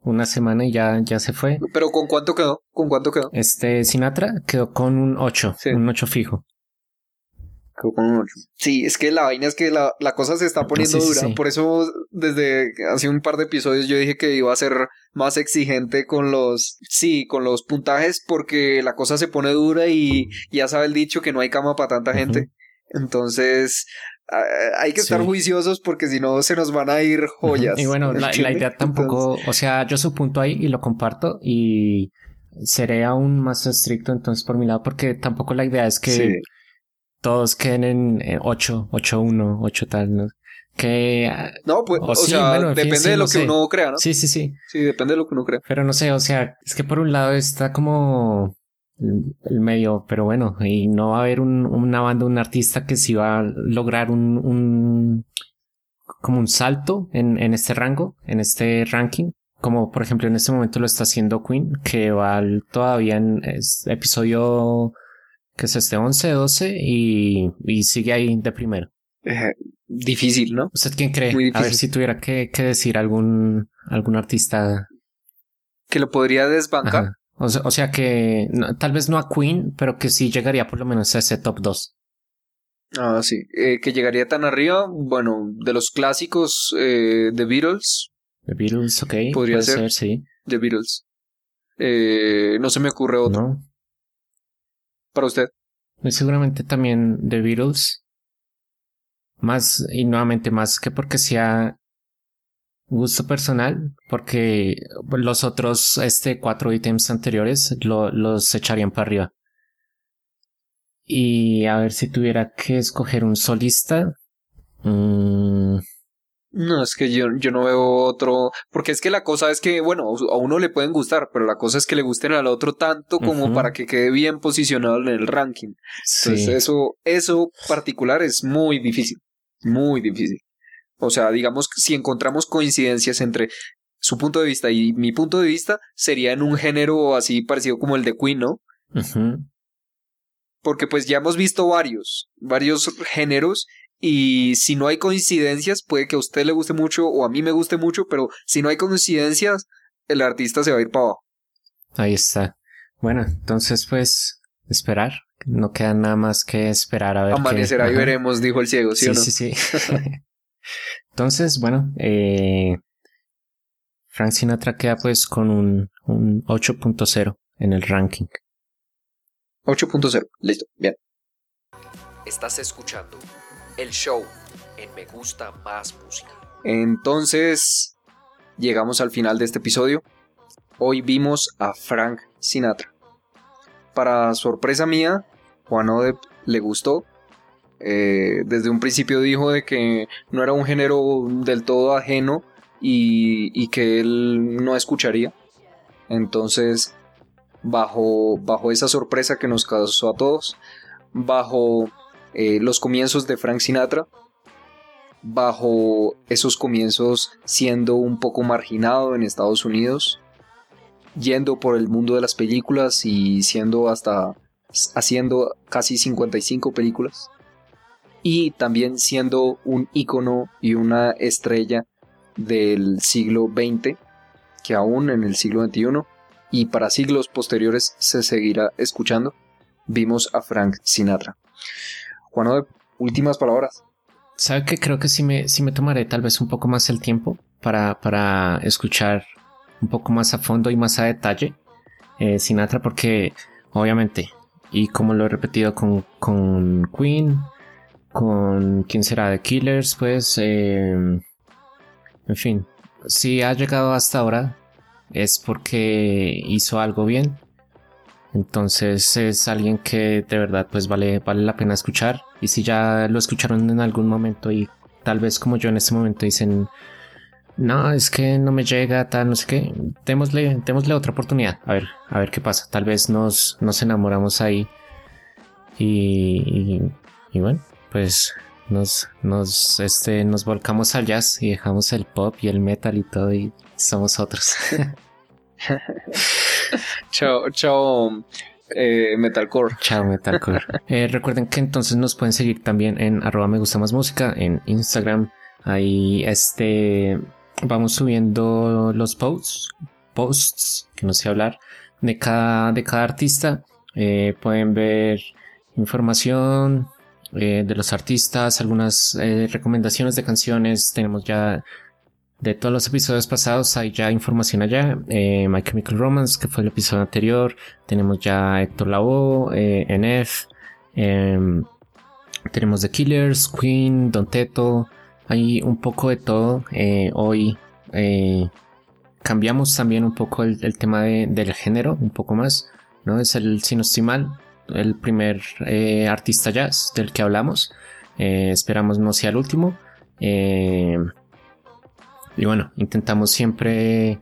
una semana y ya, ya se fue. ¿Pero con cuánto quedó? ¿Con cuánto quedó? Este, Sinatra quedó con un 8, un 8 fijo. Sí, es que la vaina es que la, la cosa se está poniendo dura. Por eso, desde hace un par de episodios, yo dije que iba a ser más exigente con los. Sí, con los puntajes, porque la cosa se pone dura y ya sabe el dicho que no hay cama para tanta gente. Entonces, hay que estar juiciosos porque si no se nos van a ir joyas. Y bueno, la, idea tampoco, o sea, yo su punto ahí y lo comparto y seré aún más estricto entonces por mi lado porque tampoco la idea es que todos queden en 8, 8, 1, 8 tal, ¿no? Que... No, pues, o, sea, depende de lo que uno crea, ¿no? Sí, sí, sí. Sí, depende de lo que uno crea. Pero no sé, o sea, es que por un lado está como el medio, pero bueno, y no va a haber un, una banda, un artista que sí va a lograr un, un como un salto en, en este rango, en este ranking, como por ejemplo en este momento lo está haciendo Queen, que va todavía en episodio que es este 11, 12 y, y sigue ahí de primero. Eh, difícil, ¿no? ¿Usted quién cree? A ver si tuviera que, que, decir algún, algún artista. Que lo podría desbancar. O sea, o sea, que tal vez no a Queen, pero que sí llegaría por lo menos a ese top 2. Ah, sí. Eh, que llegaría tan arriba, bueno, de los clásicos, eh, The Beatles. The Beatles, ok. Podría ser, sí. The Beatles. Eh, no se me ocurre otro. No para usted? Muy seguramente también The Beatles. Más, y nuevamente más que porque sea gusto personal, porque los otros este, cuatro ítems anteriores lo, los echarían para arriba. Y a ver si tuviera que escoger un solista. Mmm... No, es que yo, yo no veo otro, porque es que la cosa es que, bueno, a uno le pueden gustar, pero la cosa es que le gusten al otro tanto como para que quede bien posicionado en el ranking. Entonces eso, eso particular es muy difícil, muy difícil. O sea, digamos, si encontramos coincidencias entre su punto de vista y mi punto de vista, sería en un género así parecido como el de Queen, ¿no? Porque pues ya hemos visto varios, varios géneros Y si no hay coincidencias, puede que a usted le guste mucho o a mí me guste mucho, pero si no hay coincidencias, el artista se va a ir para abajo. Ahí está. Bueno, entonces pues esperar. No queda nada más que esperar a ver. Amanecerá y veremos, dijo el ciego, ¿sí, sí o no? Sí, sí, entonces, bueno, eh, Frank Sinatra queda pues con un, un 8.0 en el ranking. 8.0, listo, bien. Estás escuchando el show en Me Gusta Más Música. Entonces, llegamos al final de este episodio. Hoy vimos a Frank Sinatra. Para sorpresa mía, Juan Odep le gustó. Eh, desde un principio dijo de que no era un género del todo ajeno y, y que él no escucharía. Entonces, bajo, bajo esa sorpresa que nos causó a todos, bajo eh, los comienzos de Frank Sinatra, bajo esos comienzos siendo un poco marginado en Estados Unidos, yendo por el mundo de las películas y siendo hasta haciendo casi 55 películas y también siendo un ícono y una estrella del siglo XX que aún en el siglo XXI y para siglos posteriores se seguirá escuchando vimos a Frank Sinatra Juan últimas palabras. Sabe que creo que sí me, sí me tomaré tal vez un poco más el tiempo para, para escuchar un poco más a fondo y más a detalle eh, Sinatra porque obviamente y como lo he repetido con, con Queen con quién será The Killers pues eh, en fin si ha llegado hasta ahora es porque hizo algo bien entonces es alguien que de verdad pues vale, vale la pena escuchar y si ya lo escucharon en algún momento y tal vez como yo en este momento dicen no, es que no me llega, tal, no sé qué. Démosle, démosle otra oportunidad. A ver, a ver qué pasa. Tal vez nos, nos enamoramos ahí. Y, y, y bueno, pues nos, nos, este, nos volcamos al jazz y dejamos el pop y el metal y todo y somos otros. chao, chao. Eh, metalcore. Chao, Metalcore. eh, recuerden que entonces nos pueden seguir también en arroba me gusta más música en Instagram. Ahí este vamos subiendo los posts, posts, que no sé hablar, de cada, de cada artista. Eh, pueden ver información de los artistas, algunas recomendaciones de canciones. Tenemos ya de todos los episodios pasados, hay ya información allá. Eh, My Chemical Romance, que fue el episodio anterior. Tenemos ya Héctor Lavoe, NF. em, tenemos The Killers, Queen, Don Teto. Hay un poco de todo. Eh, hoy eh, cambiamos también un poco el, tema de- del género, un poco más. ¿no? Es el, si el primer eh, artista jazz del que hablamos. Eh, esperamos no sea el último. Eh, y bueno, intentamos siempre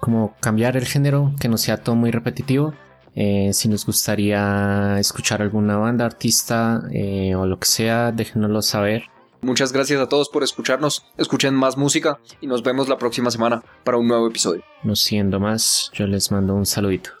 como cambiar el género, que no sea todo muy repetitivo. Eh, si nos gustaría escuchar alguna banda, artista eh, o lo que sea, déjenoslo saber. Muchas gracias a todos por escucharnos. Escuchen más música y nos vemos la próxima semana para un nuevo episodio. No siendo más, yo les mando un saludito.